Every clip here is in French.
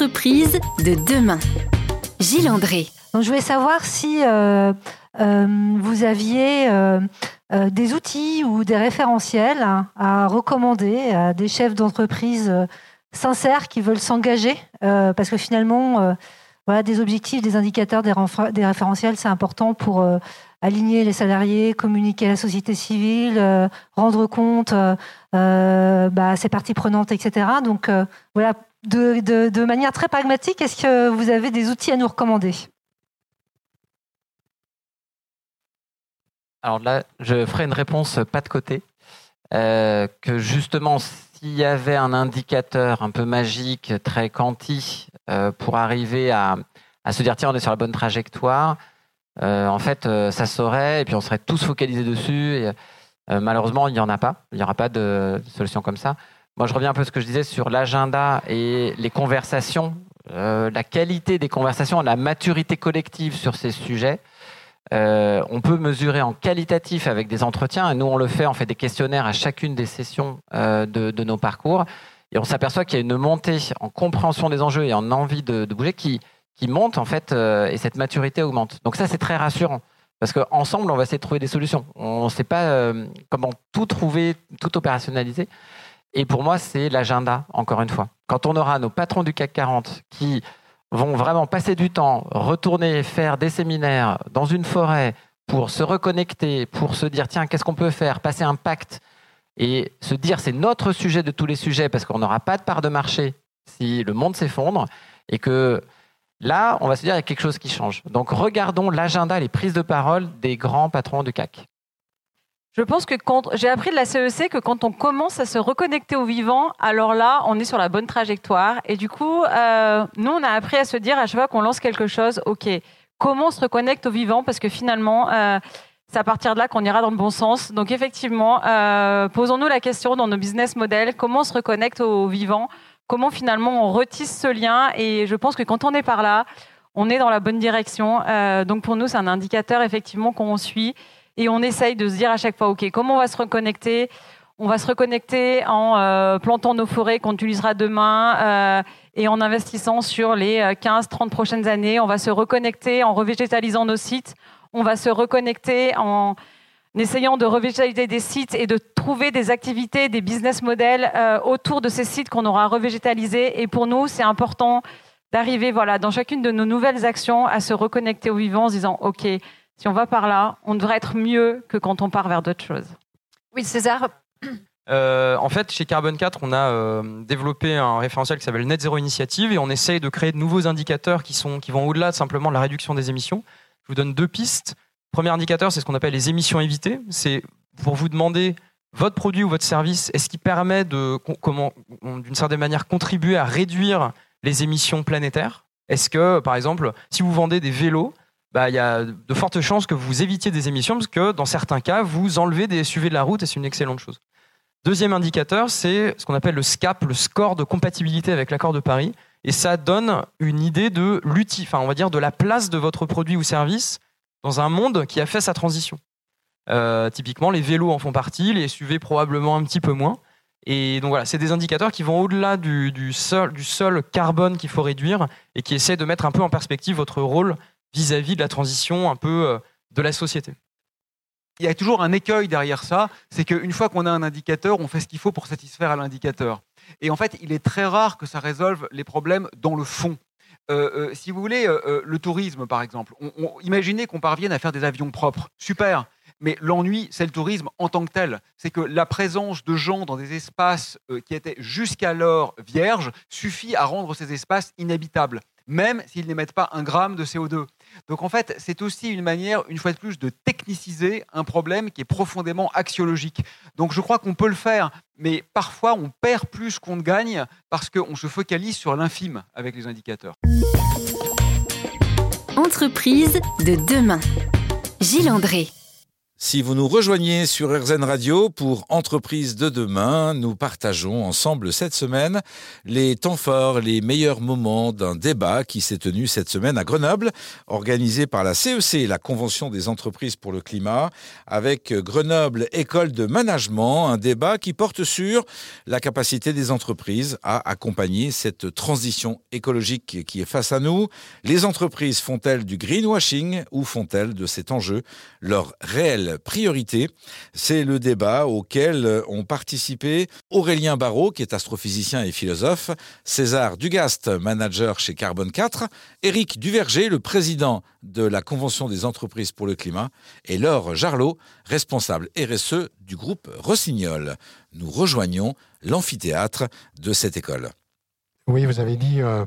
Entreprise de demain. Gilles André. Donc, je voulais savoir si euh, euh, vous aviez euh, des outils ou des référentiels à recommander à des chefs d'entreprise sincères qui veulent s'engager, parce que finalement, voilà, des objectifs, des indicateurs, des, référentiels, c'est important pour aligner les salariés, communiquer à la société civile, rendre compte euh, bah, ces parties prenantes, etc. Donc voilà, de, manière très pragmatique, est-ce que vous avez des outils à nous recommander? Alors là, je ferai une réponse pas de côté. Euh, que justement, s'il y avait un indicateur un peu magique, très quanti, euh, pour arriver à, se dire tiens, on est sur la bonne trajectoire, euh, en fait, ça saurait et puis on serait tous focalisés dessus. Malheureusement, il n'y en a pas. Il n'y aura pas de solution comme ça. Moi, je reviens un peu à ce que je disais sur l'agenda et les conversations, euh, la qualité des conversations, la maturité collective sur ces sujets. Euh, on peut mesurer en qualitatif avec des entretiens, et nous on le fait, on fait des questionnaires à chacune des sessions euh, de, nos parcours, et on s'aperçoit qu'il y a une montée en compréhension des enjeux et en envie de, bouger qui, qui monte en fait, et cette maturité augmente. Donc ça c'est très rassurant. Parce qu'ensemble, on va essayer de trouver des solutions. On ne sait pas comment tout trouver, tout opérationnaliser. Et pour moi, c'est l'agenda, encore une fois. Quand on aura nos patrons du CAC 40 qui vont vraiment passer du temps, retourner faire des séminaires dans une forêt pour se reconnecter, pour se dire, tiens, qu'est-ce qu'on peut faire, passer un pacte et se dire, c'est notre sujet de tous les sujets parce qu'on n'aura pas de part de marché si le monde s'effondre et que là, on va se dire, il y a quelque chose qui change. Donc regardons l'agenda, les prises de parole des grands patrons du CAC. Je pense que j'ai appris de la CEC que quand on commence à se reconnecter au vivant, alors là, on est sur la bonne trajectoire. Et du coup, euh, nous, on a appris à se dire à chaque fois qu'on lance quelque chose, ok, comment on se reconnecte au vivant? Parce que finalement, euh, c'est à partir de là qu'on ira dans le bon sens. Donc effectivement, euh, posons-nous la question dans nos business models, comment on se reconnecte au vivant? Comment finalement on retisse ce lien? Et je pense que quand on est par là, on est dans la bonne direction. donc pour nous, c'est un indicateur effectivement qu'on suit et on essaye de se dire à chaque fois, OK, comment on va se reconnecter? On va se reconnecter en euh, plantant nos forêts qu'on utilisera demain euh, et en investissant sur les 15-30 euh, prochaines années. On va se reconnecter en revégétalisant nos sites. On va se reconnecter en essayant de revégétaliser des sites et de trouver des activités, des business models autour de ces sites qu'on aura revégétalisés. Et pour nous, c'est important d'arriver voilà, dans chacune de nos nouvelles actions à se reconnecter au vivant en se disant, OK, si on va par là, on devrait être mieux que quand on part vers d'autres choses. Oui, César euh, en fait, chez Carbon 4, on a euh, développé un référentiel qui s'appelle Net Zero Initiative et on essaye de créer de nouveaux indicateurs qui, sont, qui vont au-delà de simplement la réduction des émissions. Je vous donne deux pistes. Premier indicateur, c'est ce qu'on appelle les émissions évitées. C'est pour vous demander votre produit ou votre service, est-ce qu'il permet de, comment, d'une certaine manière, contribuer à réduire les émissions planétaires? Est-ce que, par exemple, si vous vendez des vélos, bah, il y a de fortes chances que vous évitiez des émissions parce que dans certains cas, vous enlevez des SUV de la route et c'est une excellente chose. Deuxième indicateur, c'est ce qu'on appelle le SCAP, le score de compatibilité avec l'accord de Paris. Et ça donne une idée de l'outil, enfin, on va dire de la place de votre produit ou service dans un monde qui a fait sa transition. Euh, typiquement, les vélos en font partie, les SUV probablement un petit peu moins. Et donc voilà, c'est des indicateurs qui vont au-delà du, du, du seul carbone qu'il faut réduire et qui essaient de mettre un peu en perspective votre rôle vis-à-vis de la transition un peu euh, de la société. Il y a toujours un écueil derrière ça, c'est qu'une fois qu'on a un indicateur, on fait ce qu'il faut pour satisfaire à l'indicateur. Et en fait, il est très rare que ça résolve les problèmes dans le fond. Euh, euh, si vous voulez, le tourisme, par exemple, imaginez qu'on parvienne à faire des avions propres. Super. Mais l'ennui, c'est le tourisme en tant que tel. C'est que la présence de gens dans des espaces qui étaient jusqu'alors vierges suffit à rendre ces espaces inhabitables même s'ils n'émettent pas un gramme de CO2. Donc en fait, c'est aussi une manière, une fois de plus, de techniciser un problème qui est profondément axiologique. Donc je crois qu'on peut le faire, mais parfois on perd plus qu'on ne gagne parce qu'on se focalise sur l'infime avec les indicateurs. Entreprise de demain. Gilles André. Si vous nous rejoignez sur RZN Radio pour Entreprise de demain, nous partageons ensemble cette semaine les temps forts, les meilleurs moments d'un débat qui s'est tenu cette semaine à Grenoble, organisé par la CEC, la Convention des entreprises pour le climat, avec Grenoble École de Management, un débat qui porte sur la capacité des entreprises à accompagner cette transition écologique qui est face à nous. Les entreprises font-elles du greenwashing ou font-elles de cet enjeu leur réel priorité. C'est le débat auquel ont participé Aurélien Barraud, qui est astrophysicien et philosophe, César Dugast, manager chez Carbone 4, Éric Duverger, le président de la Convention des entreprises pour le climat, et Laure Jarlot, responsable RSE du groupe Rossignol. Nous rejoignons l'amphithéâtre de cette école. Oui, vous avez dit euh,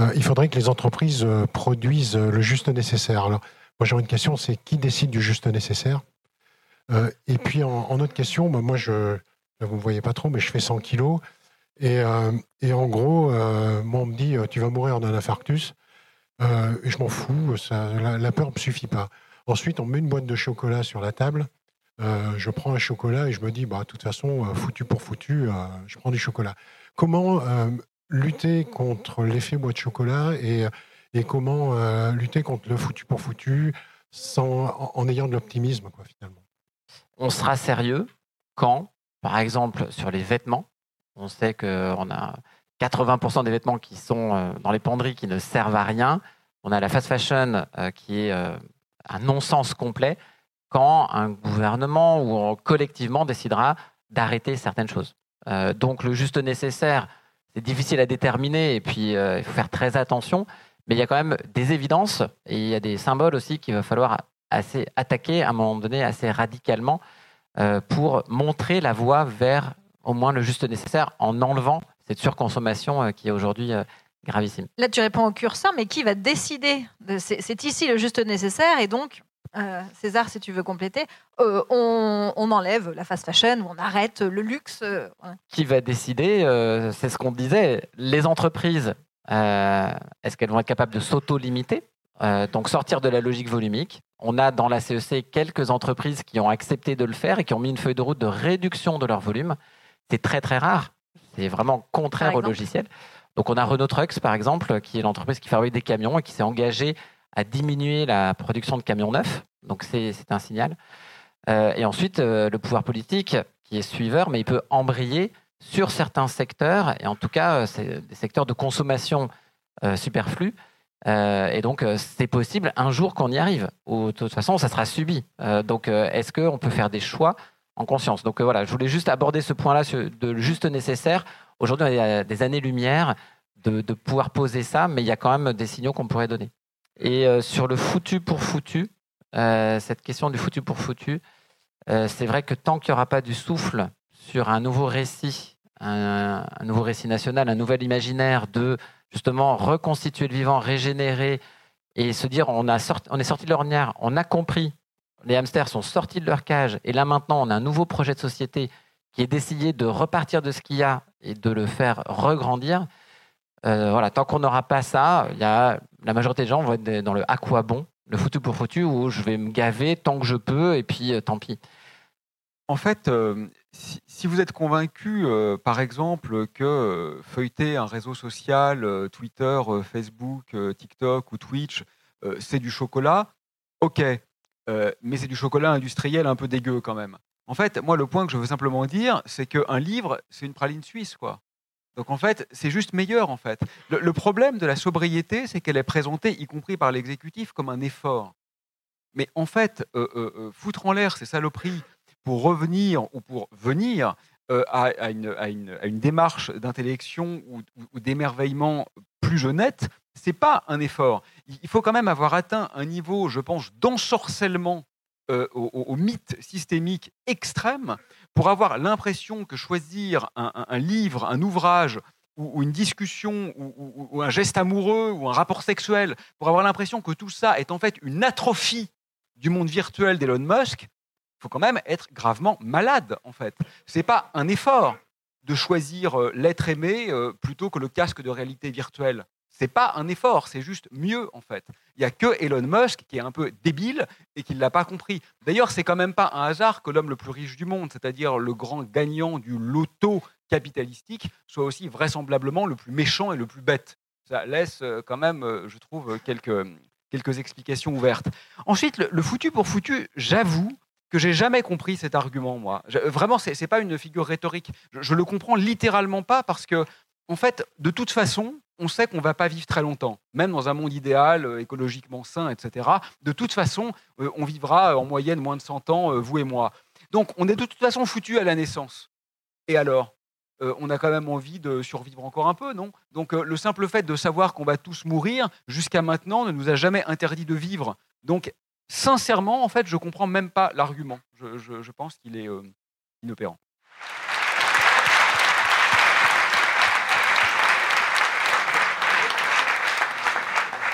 euh, il faudrait que les entreprises euh, produisent le juste nécessaire. Alors, moi, j'aurais une question c'est qui décide du juste nécessaire? Euh, et puis en, autre question, bah, moi je, vous ne me voyez pas trop, mais je fais 100 kilos. Et, euh, et en gros, euh, moi on me dit tu vas mourir d'un infarctus. et je m'en fous, la, peur ne me suffit pas. Ensuite, on met une boîte de chocolat sur la table. je prends un chocolat et je me dis, bah, de toute façon, foutu pour foutu, je prends du chocolat. Comment lutter contre l'effet boîte de chocolat et, et comment lutter contre le foutu pour foutu sans, en, en ayant de l'optimisme, quoi, finalement? On sera sérieux quand, par exemple, sur les vêtements, on sait qu'on a 80% des vêtements qui sont euh, dans les penderies qui ne servent à rien. On a la fast fashion euh, qui est euh, un non-sens complet quand un gouvernement ou collectivement décidera d'arrêter certaines choses. donc le juste nécessaire, c'est difficile à déterminer et puis il faut faire très attention. Mais il y a quand même des évidences et il y a des symboles aussi qu'il va falloir assez attaqué à un moment donné assez radicalement euh, pour montrer la voie vers au moins le juste nécessaire en enlevant cette surconsommation euh, qui est aujourd'hui euh, gravissime. Là, tu réponds au curseur, mais qui va décider C'est ici le juste nécessaire et donc, César, si tu veux compléter, on, enlève la fast fashion on arrête le luxe. Qui va décider C'est ce qu'on disait. Les entreprises, est-ce qu'elles vont être capables de s'auto-limiter? Donc sortir de la logique volumique, on a dans la CEC quelques entreprises qui ont accepté de le faire et qui ont mis une feuille de route de réduction de leur volume. C'est très très rare. C'est vraiment contraire au logiciel. Donc on a Renault Trucks par exemple, qui est l'entreprise qui fabrique des camions et qui s'est engagée à diminuer la production de camions neufs. Donc c'est un signal. Euh, et ensuite, euh, le pouvoir politique, qui est suiveur, mais il peut embrayer sur certains secteurs, et en tout cas, euh, c'est des secteurs de consommation superflus, euh, et donc, euh, c'est possible un jour qu'on y arrive. Ou de toute façon, ça sera subi. Euh, donc, est-ce qu'on peut faire des choix en conscience? Donc voilà, je voulais juste aborder ce point-là de juste nécessaire. Aujourd'hui, il y a des années-lumière de, pouvoir poser ça, mais il y a quand même des signaux qu'on pourrait donner. Et sur le foutu pour foutu, cette question du foutu pour foutu, c'est vrai que tant qu'il n'y aura pas du souffle sur un nouveau récit, un, un nouveau récit national, un nouvel imaginaire de justement reconstituer le vivant, régénérer et se dire on, a on est sorti de l'ornière, on a compris, les hamsters sont sortis de leur cage et là maintenant on a un nouveau projet de société qui est d'essayer de repartir de ce qu'il y a et de le faire regrandir. Euh, voilà, tant qu'on n'aura pas ça, y a, la majorité des gens vont être dans le à quoi bon, le foutu pour foutu, où je vais me gaver tant que je peux et puis euh, tant pis. En fait, euh, si, vous êtes convaincu, euh, par exemple, que euh, feuilleter un réseau social, euh, Twitter, Facebook, TikTok ou Twitch, c'est du chocolat, ok, mais c'est du chocolat industriel un peu dégueu quand même. En fait, moi, le point que je veux simplement dire, c'est qu'un livre, c'est une praline suisse, quoi. Donc en fait, c'est juste meilleur en fait. Le, problème de la sobriété, c'est qu'elle est présentée, y compris par l'exécutif, comme un effort. Mais en fait, foutre en l'air ces saloperies pour revenir ou pour venir euh, à, une, démarche d'intellection ou, d'émerveillement plus honnête, c'est pas un effort. Il faut quand même avoir atteint un niveau, je pense, d'ensorcellement euh, au, mythe systémique extrême pour avoir l'impression que choisir un, livre, un ouvrage ou, une discussion ou, ou, un geste amoureux ou un rapport sexuel, pour avoir l'impression que tout ça est en fait une atrophie du monde virtuel d'Elon Musk, faut quand même être gravement malade, en fait. Ce n'est pas un effort de choisir euh, l'être aimé euh, plutôt que le casque de réalité virtuelle. c'est pas un effort, c'est juste mieux en fait. Il y a que Elon Musk qui est un peu débile et qui ne l'a pas compris. D'ailleurs, c'est quand même pas un hasard que l'homme le plus riche du monde, c'est-à-dire le grand gagnant du loto capitalistique, soit aussi vraisemblablement le plus méchant et le plus bête. Ça laisse euh, quand même, je trouve, quelques, quelques explications ouvertes. Ensuite, le foutu pour foutu, j'avoue que j'ai jamais compris cet argument, moi. Vraiment, c'est pas une figure rhétorique. Je, le comprends littéralement pas parce que, en fait, de toute façon, on sait qu'on va pas vivre très longtemps, même dans un monde idéal, euh, écologiquement sain, etc. De toute façon, euh, on vivra en moyenne moins de 100 ans, euh, vous et moi. Donc, on est de toute façon foutu à la naissance. Et alors Euh, on a quand même envie de survivre encore un peu, non? Donc, euh, le simple fait de savoir qu'on va tous mourir, jusqu'à maintenant, ne nous a jamais interdit de vivre. Donc, sincèrement, en fait, je ne comprends même pas l'argument. Je, pense qu'il est euh, inopérant.